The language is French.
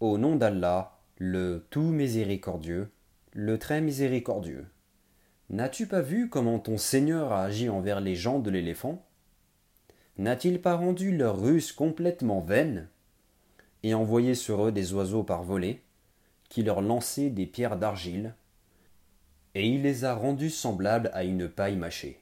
Au nom d'Allah, le tout miséricordieux, le très miséricordieux. N'as-tu pas vu comment ton Seigneur a agi envers les gens de l'éléphant? N'a-t-il pas rendu leur ruse complètement vaine et envoyé sur eux des oiseaux par volée, qui leur lançaient des pierres d'argile, et il les a rendus semblables à une paille mâchée?